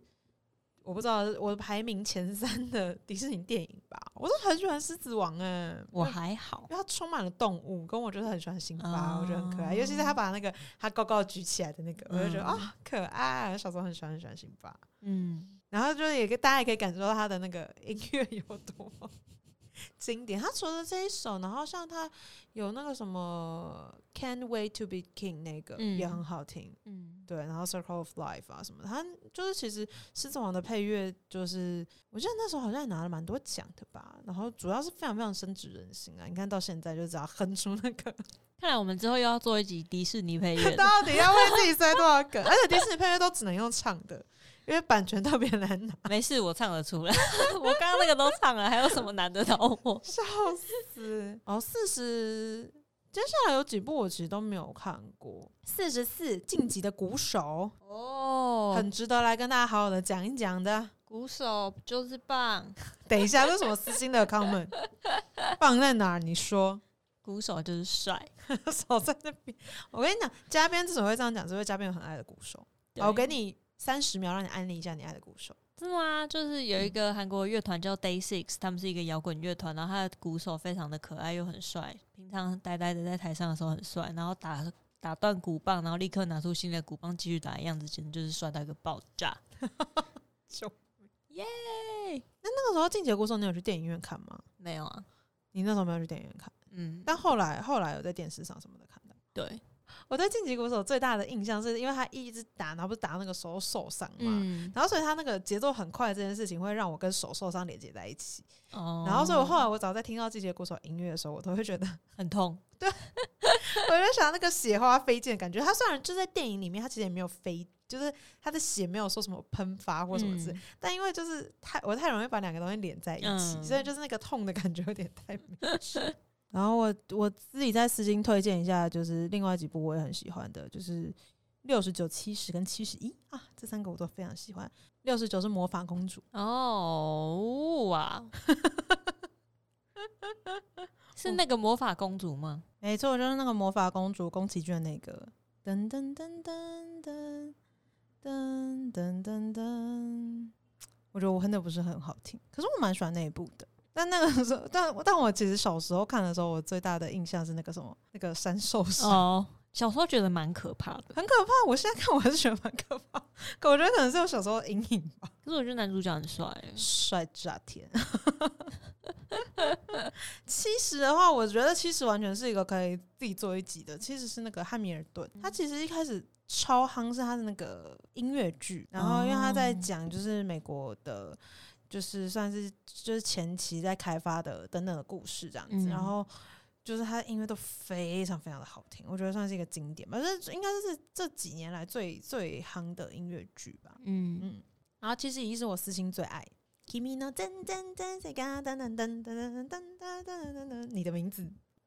我不知道我的排名前三的 迪士尼电影吧。我都很喜欢《狮子王》哎，我还好，因为它充满了动物，跟我就是很喜欢辛巴，哦我觉得很可爱。尤其是他把那个他高高举起来的那个，我就觉得嗯啊、可爱。小时候很喜欢很喜欢辛巴。嗯然后就是也跟大家也可以感受到他的那个音乐有多么经典。他除了这一首，然后像他有那个什么《Can't Wait to Be King》那个、嗯也很好听，嗯，对，然后《Circle of Life》啊什么，他就是其实《狮子王》的配乐，就是我记得那时候好像也拿了蛮多奖的吧。然后主要是非常非常深植人心啊！你看到现在就只要哼出那个，看来我们之后又要做一集迪士尼配乐的。到底要为自己塞多少梗？而且迪士尼配乐都只能用唱的，因为版权特别难拿。没事，我唱得出来。我刚刚那个都唱了，还有什么难得到我？笑死！哦，四十，接下来有几部我其实都没有看过。四十四，晋级的鼓手，哦很值得来跟大家好好的讲一讲的。鼓手就是棒，等一下，这是什么私心的 comment？棒在哪儿？你说，鼓手就是帅。手在那边。我跟你讲，嘉宾之所以会这样讲，是因为嘉宾有很爱的鼓手。我给你三十秒，让你安利一下你爱的鼓手。真的吗？就是有一个韩国乐团叫 Day Six，他们是一个摇滚乐团，然后他的鼓手非常的可爱又很帅，平常呆呆的在台上的时候很帅，然后打打断鼓棒，然后立刻拿出新的鼓棒继续打的样子，简直就是帅到一个爆炸。就耶！那那个时候，晋级的鼓手，你有去电影院看吗？没有啊，你那时候没有去电影院看，嗯，但后来后来有在电视上什么的看到。对，我对晋级鼓手最大的印象是因为他一直打，然后不是打到那个手受伤嘛，嗯，然后所以他那个节奏很快这件事情会让我跟手受伤连接在一起。哦然后所以我后来我只要在听到这节鼓手音乐的时候，我都会觉得，很痛，对我就想那个血花飞溅的感觉。他虽然就在电影里面，他其实也没有飞，就是他的血没有说什么喷发或什么事，嗯但因为就是太我太容易把两个东西连在一起，嗯所以就是那个痛的感觉有点太明显。然后我我自己在私心推荐一下，就是另外几部我也很喜欢的，就是六十九、七十跟七十一啊，这三个我都非常喜欢。六十九是魔法公主，哦哇，是那个魔法公主吗？没错，就是那个魔法公主宫崎骏的那个噔噔噔噔噔噔噔噔噔。我觉得我哼的不是很好听，可是我蛮喜欢那一部的。但那个时候，但但我其实小时候看的时候，我最大的印象是那个什么，那个山兽神，哦，小时候觉得蛮可怕的，很可怕。我现在看我还是觉得蛮可怕，可我觉得可能是我小时候阴影吧。可是我觉得男主角很帅欸，帅炸天！七十的话，我觉得七十完全是一个可以自己做一集的。七十是那个汉密尔顿，他其实一开始超夯是他的那个音乐剧，然后因为他在讲就是美国的，就是算是就是前期在开发的等等的故事这样子，嗯然后。就是他的音乐都非常非常的好听，我觉得算是一个经典吧，这应该是这几年来最最夯的音乐剧吧。嗯，嗯，然后其实已是我私心最爱。Kimi no 噔噔噔谁嘎噔噔噔噔噔噔噔噔噔噔，你的名字，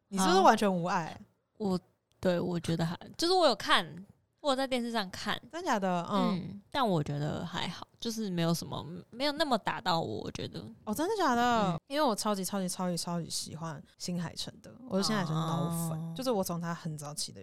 你是不是完全无爱？我对我觉得还就是我有看，我在电视上看，真假的？嗯，嗯，但我觉得还好，就是没有什么，没有那么打到我，我觉得，哦，真的假的？嗯因为我超级超级超级超级喜欢新海诚的，我是新海诚脑粉，哦就是我从他很早期的。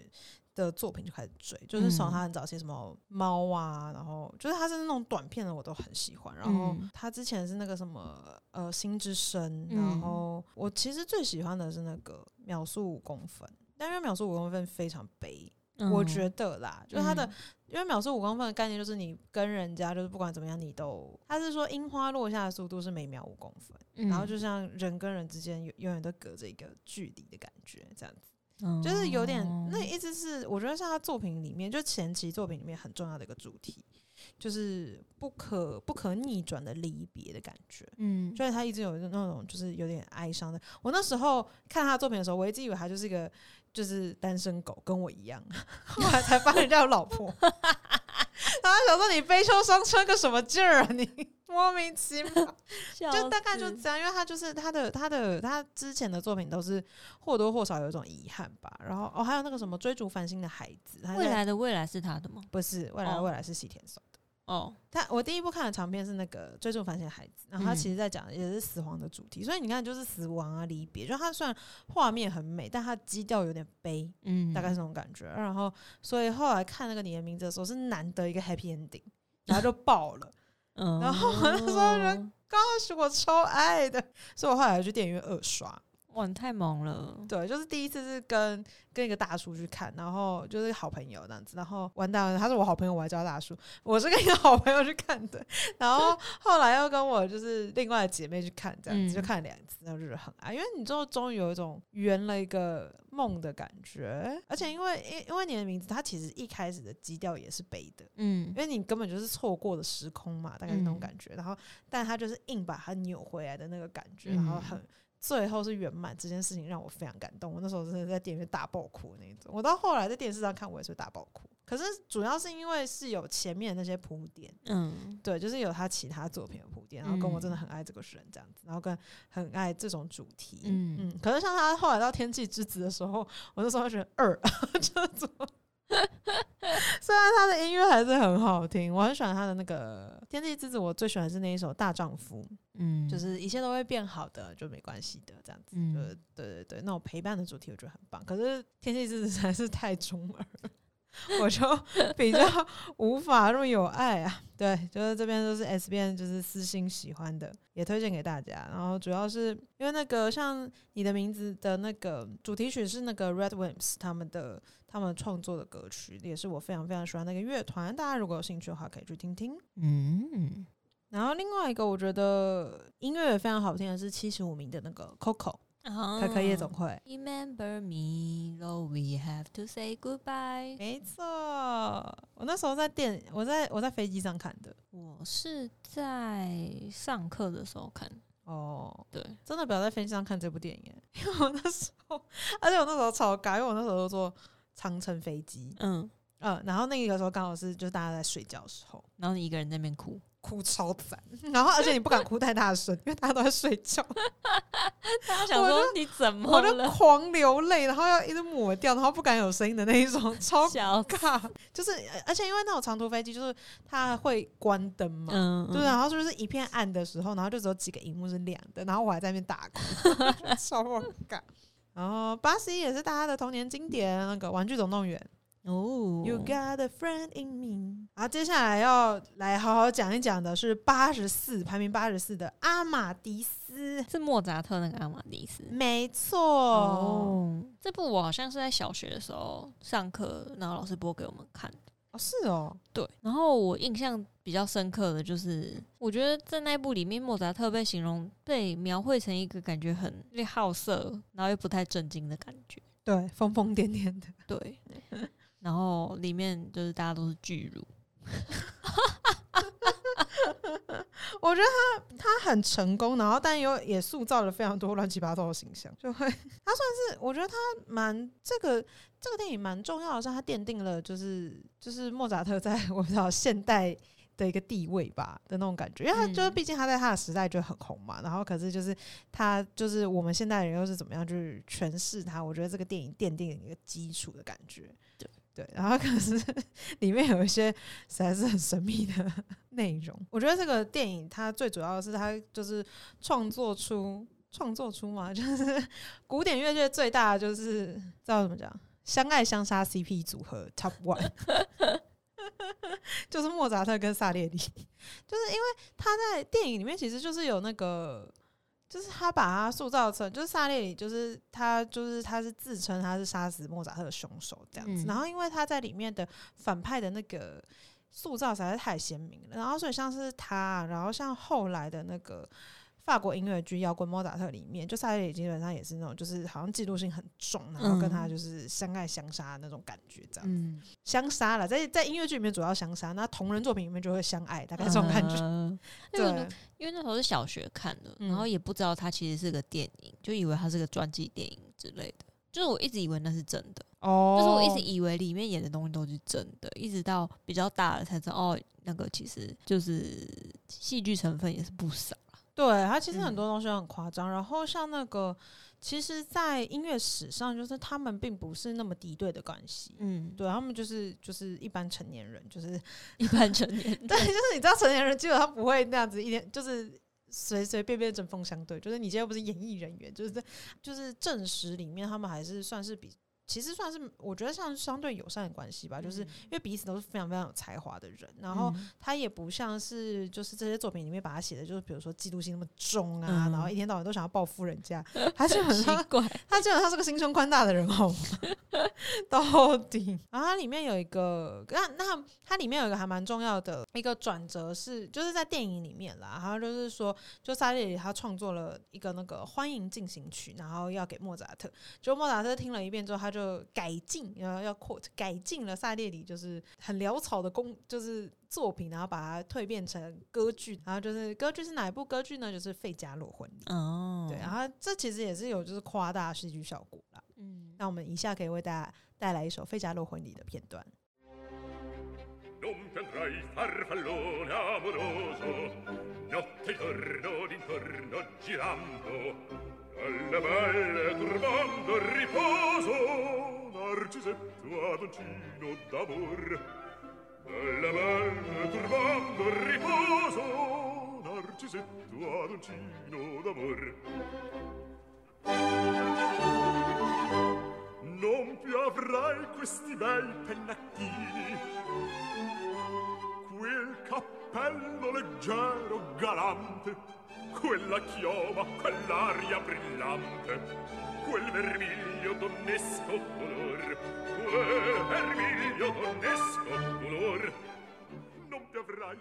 的作品就开始追，就是从嗯他很早期什么猫啊，然后就是他是那种短片的，我都很喜欢。然后嗯他之前是那个什么呃心之声，嗯然后我其实最喜欢的是那个秒速五公分，但因为秒速五公分非常悲，我觉得啦，就是他的，嗯因为秒速五公分的概念就是你跟人家就是不管怎么样，你都他是说樱花落下的速度是每秒五公分，嗯然后就像人跟人之间永永远都隔着一个距离的感觉，这样子，嗯就是有点那一直是我觉得像他作品里面就前期作品里面很重要的一个主题，就是不可不可逆转的离别的感觉。嗯，所以他一直有那种就是有点哀伤的。我那时候看他的作品的时候，我一直以为他就是一个就是单身狗，跟我一样。后来才发现人家有老婆，然后想说你悲秋伤春个什么劲儿啊你？莫名其妙，就大概就这样，因为他就是他的他的他之前的作品都是或多或少有一种遗憾吧。然后哦，还有那个什么追逐繁星的孩子，他未来的未来是他的吗？不是未来的哦未来是西田守的。哦，他我第一部看的长片是那个《追逐繁星的孩子》，然后他嗯其实在讲也是死亡的主题，所以你看就是死亡啊、离别，就他虽然画面很美，但他基调有点悲，嗯，大概是那种感觉。然后所以后来看那个你的名字的时候，是难得一个 happy ending，然后就爆了。嗯，然后我那时候人刚开始我超爱的，所以我后来去电影院二刷。哇，你太猛了！对，就是第一次是跟跟一个大叔去看，然后就是好朋友这样子，然后完蛋了，他是我好朋友，我还叫他大叔，我是跟一个好朋友去看的，然后后来又跟我就是另外的姐妹去看，这样子、嗯。就看了两次，然后就是很爱，因为你之后终于有一种圆了一个梦的感觉，而且因为因因为你的名字，它其实一开始的基调也是悲的，嗯。因为你根本就是错过了时空嘛，大概是那种嗯。感觉。然后，但他就是硬把它扭回来的那个感觉，然后嗯。很最后是圆满。这件事情让我非常感动，我那时候真的在电影院大爆哭的那种。我到后来在电视上看，我也是大爆哭。可是主要是因为是有前面那些铺垫，嗯对，就是有他其他作品的铺垫，然后跟我真的嗯很爱这个人这样子，然后跟很爱这种主题，嗯嗯。可是像他后来到《天气之子》的时候，我那时候会觉得二，就怎么？虽然他的音乐还是很好听，我很喜欢他的那个《天地之子》，我最喜欢是那一首《大丈夫》，嗯，就是一切都会变好的，就没关系的这样子。嗯就是对对对，那种陪伴的主题我觉得很棒。可是《天地之子》实在是太中二了。我就 比较无法那么有爱啊，对，就是这边都是 S 边就是私心喜欢的，也推荐给大家。然后主要是因为那个像你的名字的那个主题曲是那个 Red Wimps 他们的他们创作的歌曲，也是我非常非常喜欢那个乐团，大家如果有兴趣的话可以去听听。嗯然后另外一个我觉得音乐也非常好听的是七十五名的那个 Coco 啊可可夜总会。Remember me, though we have to say goodbye。没错，我那时候在电，我在我在飞机上看的。我是在上课的时候看，哦，对，真的不要在飞机上看这部电影，因 为我那时候，而且我那时候超尬，因为我那时候坐长城飞机，嗯，嗯，然后那个时候刚好是就是大家在睡觉的时候，然后你一个人在那边哭，哭超惨，然后而且你不敢哭太大声，因为大家都在睡觉，大家想我说你怎么我就了？狂流泪，然后要一直抹掉，然后不敢有声音的那一种，超笑死，尬。就是呃而且因为那种长途飞机，就是它会关灯嘛，嗯，对，然后就是一片暗的时候，然后就只有几个荧幕是亮的，然后我还在那边大哭，超尴尬。然后八十一也是大家的童年经典，那个《玩具总动员》哦 You got a friend in me。然后接下来要来好好讲一讲的是八十四排名八十四的阿玛迪斯，是莫扎特那个阿玛迪斯。没错，哦，这部我好像是在小学的时候上课，然后老师播给我们看的。哦是哦，对，然后我印象比较深刻的就是，我觉得在那部里面，莫扎特被形容被描绘成一个感觉很好色，然后又不太正经的感觉。对，疯疯癫癫的，对，然后里面就是大家都是巨乳，我觉得他他很成功，然后但又也塑造了非常多乱七八糟的形象，就会他算是我觉得他蛮这个这个电影蛮重要的是，他奠定了就是就是莫扎特在我不知道现代。的一个地位吧的那种感觉，因为他就是嗯毕竟他在他的时代就很红嘛，然后可是就是他就是我们现代人又是怎么样去诠释他，我觉得这个电影奠定了一个基础的感觉。对对，然后可是 里面有一些实在是很神秘的 内容。我觉得这个电影它最主要的是它就是创作出创作出嘛，就是古典乐界最大的就是知道怎么讲，相爱相杀 CP 组合 Top One。就是莫扎特跟萨列里，就是因为他在电影里面其实就是有那个，就是他把他塑造成，就是萨列里，就是他就是他是自称他是杀死莫扎特的凶手这样子，嗯然后因为他在里面的反派的那个塑造实在是太鲜明了，然后所以像是他，然后像后来的那个。法国音乐剧《摇滚莫扎特》里面，就萨列里基本上也是那种，就是好像嫉妒心很重，然后跟他嗯就是相爱相杀的那种感觉，这样。嗯，相杀了，在在音乐剧里面主要相杀，那同人作品里面就会相爱，大概这种感觉。嗯因为对，因为那时候是小学看的，嗯然后也不知道它其实是个电影，就以为它是个传记电影之类的。就是我一直以为那是真的，哦就是我一直以为里面演的东西都是真的，一直到比较大了才知道，哦，那个其实就是戏剧成分也是不少。对他其实很嗯多东西都很夸张。然后像那个，其实，在音乐史上，就是他们并不是那么敌对的关系。嗯，对他们就是就是一般成年人，就是一般成年人对，就是你知道成年人基本上不会那样子一点，就是随随便便针锋相对。就是你今天又不是演艺人员，就是在就是正史里面，他们还是算是比其实算是我觉得像是相对友善的关系吧，就是嗯。因为彼此都是非常非常有才华的人，然后嗯。他也不像是就是这些作品里面把他写的，就是比如说嫉妒心那么重啊，嗯。然后一天到晚都想要报复人家，他是很 怪，他基本上是个心胸宽大的人，好吗？到底，然后它里面有一个，那那它里面有一个还蛮重要的一个转折是，就是在电影里面啦，然后就是说，就萨列里他创作了一个那个欢迎进行曲，然后要给莫扎特，就莫扎特听了一遍之后，他就改进，然后要 quote 改进了萨列里就是很潦草的工，就是作品，然后把它蜕变成歌剧，然后就是歌剧是哪一部歌剧呢？就是《费加罗婚礼》。哦，对，然后这其实也是有就是夸大戏剧效果啦。嗯，那我们以下可以为大家带来一首《费加罗婚礼》的片段。Non piangrai farfallone amoroso, notte e giorno d'intorno girando, alla valle turbando il riposo narcisetto adoncino d'amor. Alla valle turbando il riposo narcisetto adoncino d'amor. Non più avrai questi bei pennacchini. Quel cappello leggero galante quella chioma, quell'aria brillante, quel vermiglio donnesco color, quel vermiglio donnesco color. Non più avrai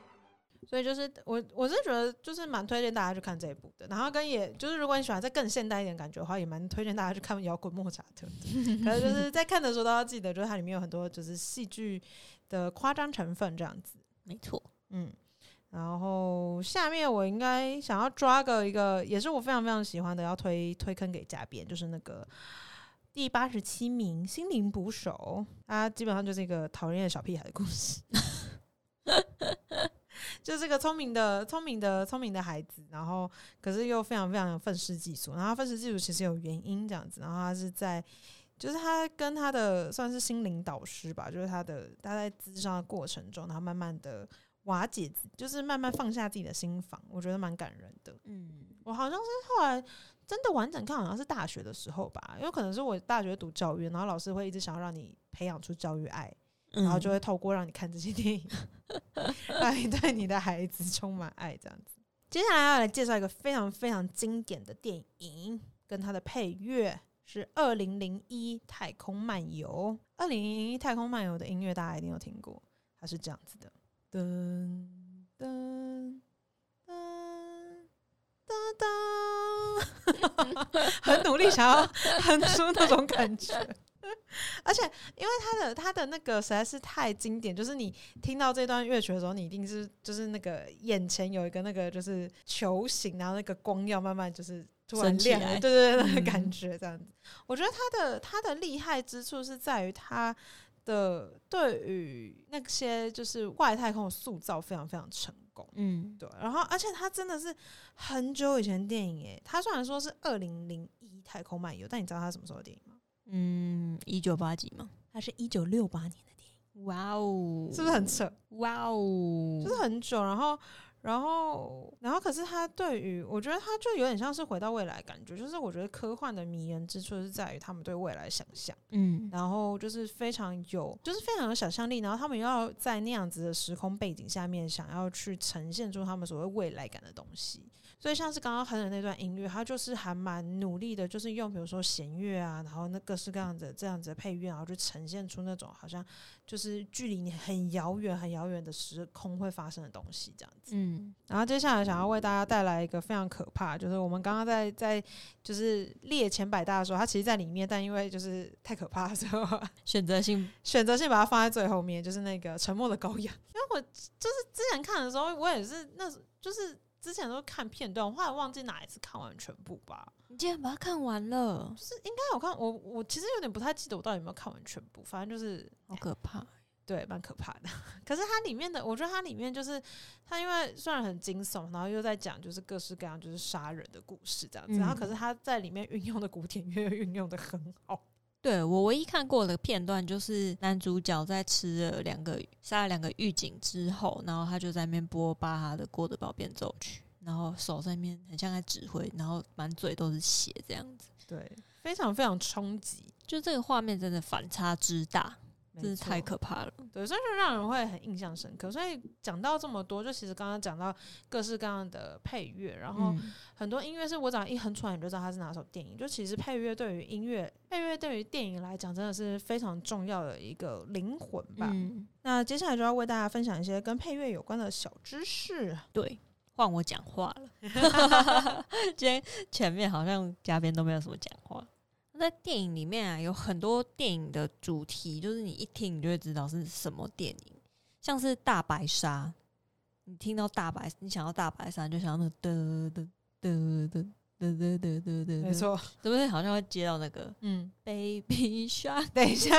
所以就是我我是觉得就是蛮推荐大家去看这一部的，然后跟也就是如果你喜欢再更现代一点感觉的话，也蛮推荐大家去看摇滚莫扎特的。可是就是在看的时候都要记得，就是它里面有很多就是戏剧的夸张成分这样子。没错，嗯，然后下面我应该想要抓个一个，也是我非常非常喜欢的，要推推坑给嘉宾，就是那个第八十七名心灵捕手，他基本上就是一个讨厌的小屁孩的故事。就是个聪明的、聪明的、聪明的孩子，然后可是又非常非常愤世嫉俗。然后愤世嫉俗其实有原因这样子，然后他是在，就是他跟他的算是心灵导师吧，就是他的他在咨商的过程中，然后慢慢的瓦解，就是慢慢放下自己的心房，我觉得蛮感人的。嗯，我好像是后来真的完整看，好像是大学的时候吧，因为可能是我大学读教育，然后老师会一直想要让你培养出教育爱，然后就会透过让你看这些电影，让你对你的孩子充满爱，这样子。接下来要来介绍一个非常非常经典的电影，跟它的配乐是二零零一《太空漫游》。二零零一《太空漫游》的音乐大家一定有听过，它是这样子的：噔噔噔噔噔，很努力想要哼出那种感觉。而且，因为他的他的那个实在是太经典，就是你听到这段乐曲的时候，你一定是就是那个眼前有一个那个就是球形，然后那个光要慢慢就是突然亮对对对，那个嗯感觉这样子。我觉得他的他的厉害之处是在于他的对于那些就是外太空的塑造非常非常成功。嗯，对，然后而且它真的是很久以前的电影诶，它虽然说是二零零一太空漫游，但你知道它什么时候的电影吗？嗯，一九八几吗？它是一九六八年的电影，哇哦，是不是很扯？哇哦，就是很久，然后，然后，然后，可是他对于我觉得他就有点像是回到未来感觉，就是我觉得科幻的迷人之处是在于他们对未来想象，嗯然后就是非常有，就是非常有想象力，然后他们又要在那样子的时空背景下面，想要去呈现出他们所谓未来感的东西。所以像是刚刚哼的那段音乐，它就是还蛮努力的，就是用比如说弦乐啊，然后那各式各样的这样子的配乐，然后就呈现出那种好像就是距离你很遥远、很遥远的时空会发生的东西这样子。嗯然后接下来想要为大家带来一个非常可怕，就是我们刚刚在在就是列前百大的时候，它其实在里面，但因为就是太可怕，所以我选择性 选择性把它放在最后面，就是那个沉默的羔羊。因为我就是之前看的时候，我也是那就是之前都看片段，我后来忘记哪一次看完全部吧。你竟然把它看完了，就是应该有看我，我其实有点不太记得我到底有没有看完全部，反正就是好可怕。对，蛮可怕的。可是它里面的，我觉得它里面就是它，因为虽然很惊悚，然后又在讲就是各式各样就是杀人的故事这样子，然后嗯可是它在里面运用的古典乐运用的很好。对我唯一看过的片段，就是男主角在吃了两个杀了两个狱警之后，然后他就在那边播巴哈的《郭德堡变奏曲》，然后手在那边很像在指挥，然后满嘴都是血这样子。对，非常非常冲击。就这个画面真的反差之大，真是太可怕了。对，所以就让人会很印象深刻。所以讲到这么多，就其实刚刚讲到各式各样的配乐，然后嗯很多音乐是我只要一哼出来，你就知道它是哪首电影。就其实配乐对于音乐、配乐对于电影来讲，真的是非常重要的一个灵魂吧。嗯，那接下来就要为大家分享一些跟配乐有关的小知识。对，换我讲话了。今天前面好像嘉宾都没有什么讲话。在电影里面啊，有很多电影的主题，就是你一听你就会知道是什么电影，像是大白鲨。你听到大白，你想到大白鲨，就想到那个的的的的的的的的，没错，是不是？好像会接到那个嗯，baby shark。等一下，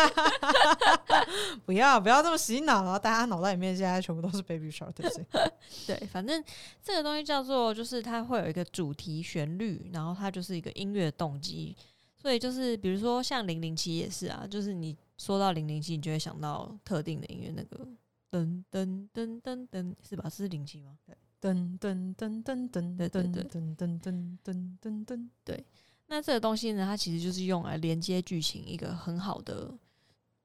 不要不要这么洗脑了，大家脑袋里面现在全部都是 baby shark，对不对？对，反正这个东西叫做，就是它会有一个主题旋律，然后它就是一个音乐动机。所以就是比如说像零零七也是啊，就是你说到零零七，你就会想到特定的音乐，那个噔噔噔噔噔，是吧？是零七吗？对。噔噔噔噔噔对对对噔噔噔噔噔噔对，那这个东西呢，它其实就是用来连接剧情一个很好的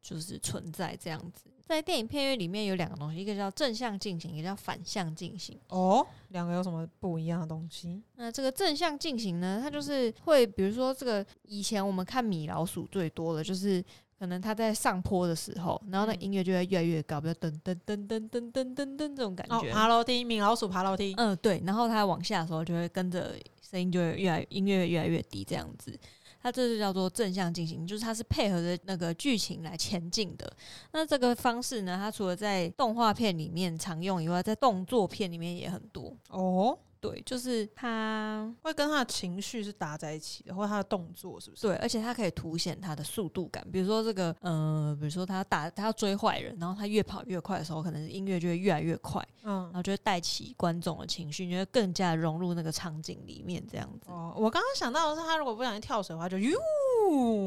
就是存在这样子。在电影片乐里面有两个东西，一个叫正向进行，一个叫反向进行。哦，两个有什么不一样的东西？那这个正向进行呢，它就是会，比如说这个以前我们看米老鼠最多的就是。可能它在上坡的时候，然后那嗯音乐就会越来越高，比如噔噔噔噔噔噔噔噔这种感哦，觉。爬楼梯，米老鼠爬楼梯。嗯，对。然后它往下的时候，就会跟着声音就会越来音乐越来越低，这样子。它这就叫做正向进行，就是它是配合着那个剧情来前进的。那这个方式呢，它除了在动画片里面常用以外，在动作片里面也很多。哦，对，就是他会跟他的情绪是搭在一起的，或者他的动作是不是？对，而且他可以凸显他的速度感。比如说这个，呃，比如说他打他要追坏人，然后他越跑越快的时候，可能音乐就会越来越快，嗯然嗯，后就会带起观众的情绪，你会更加融入那个场景里面，这样子。哦，我刚刚想到的是，他如果不小心跳水的话，就哟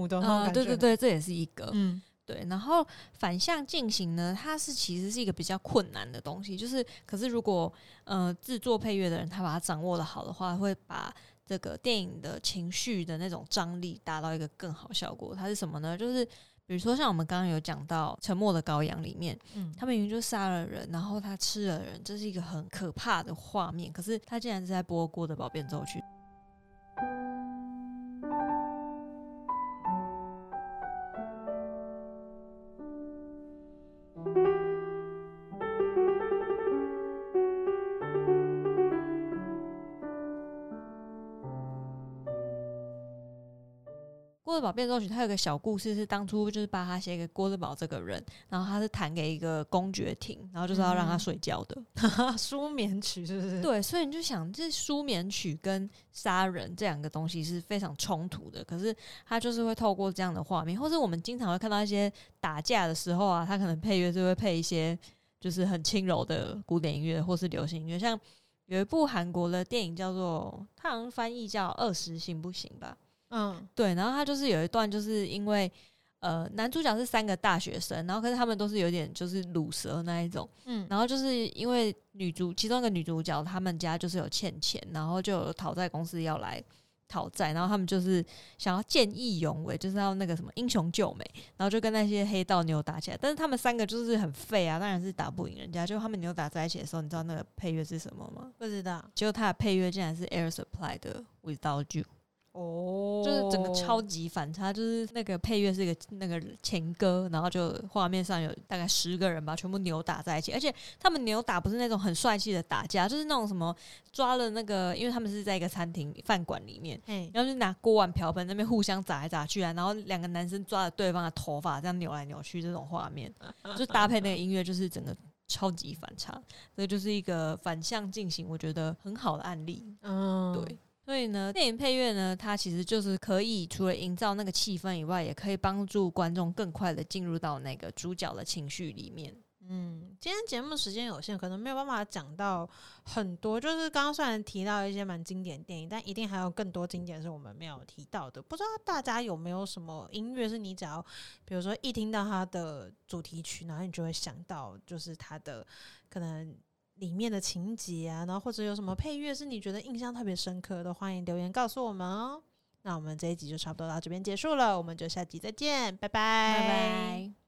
的那种啊、感觉。对对，对，这也是一个。嗯，对，然后反向进行呢，它是其实是一个比较困难的东西，就是可是如果呃制作配乐的人他把它掌握的好的话，会把这个电影的情绪的那种张力达到一个更好效果。它是什么呢？就是比如说像我们刚刚有讲到《沉默的羔羊》里面，嗯，他明明就杀了人，然后他吃了人，这是一个很可怕的画面，可是他竟然是在播《郭德宝变奏曲》。thank you 郭德堡变奏曲，它有个小故事，是当初就是巴哈写给郭德宝这个人，然后他是弹给一个公爵听，然后就是要让他嗯睡觉的。舒眠曲是不是？，对，所以你就想，这舒眠曲跟杀人这两个东西是非常冲突的，可是他就是会透过这样的画面，或是我们经常会看到一些打架的时候啊，他可能配乐就会配一些就是很轻柔的古典音乐或是流行音乐，像有一部韩国的电影叫做，它好像翻译叫《二十行不行》吧。嗯对，然后他就是有一段，就是因为呃男主角是三个大学生，然后可是他们都是有点就是卤蛇那一种，嗯，然后就是因为女主其中一个女主角他们家就是有欠钱，然后就有讨债公司要来讨债，然后他们就是想要见义勇为，就是要那个什么英雄救美，然后就跟那些黑道牛打起来，但是他们三个就是很废啊，当然是打不赢人家。就他们扭打在一起的时候，你知道那个配乐是什么吗？不知道结果他的配乐竟然是 Air Supply 的 Without You。哦，就是整个超级反差，就是那个配乐是一个那个情歌，然后就画面上有大概十个人吧，全部扭打在一起，而且他们扭打不是那种很帅气的打架，就是那种什么抓了那个，因为他们是在一个餐厅饭馆里面，嘿，然后就拿锅碗瓢盆那边互相砸来砸去啊，然后两个男生抓着对方的头发这样扭来扭去，这种画面。就搭配那个音乐，就是整个超级反差，这就是一个反向进行，我觉得很好的案例。嗯，对，所以呢，电影配乐呢，它其实就是可以除了营造那个气氛以外，也可以帮助观众更快的进入到那个主角的情绪里面。嗯，今天节目时间有限，可能没有办法讲到很多。就是刚刚虽然提到一些蛮经典电影，但一定还有更多经典是我们没有提到的。不知道大家有没有什么音乐是你只要，比如说一听到它的主题曲，然后你就会想到就是它的可能里面的情节啊，然后或者有什么配乐是你觉得印象特别深刻的，欢迎留言告诉我们哦。那我们这一集就差不多到这边结束了，我们就下集再见，拜拜，拜拜。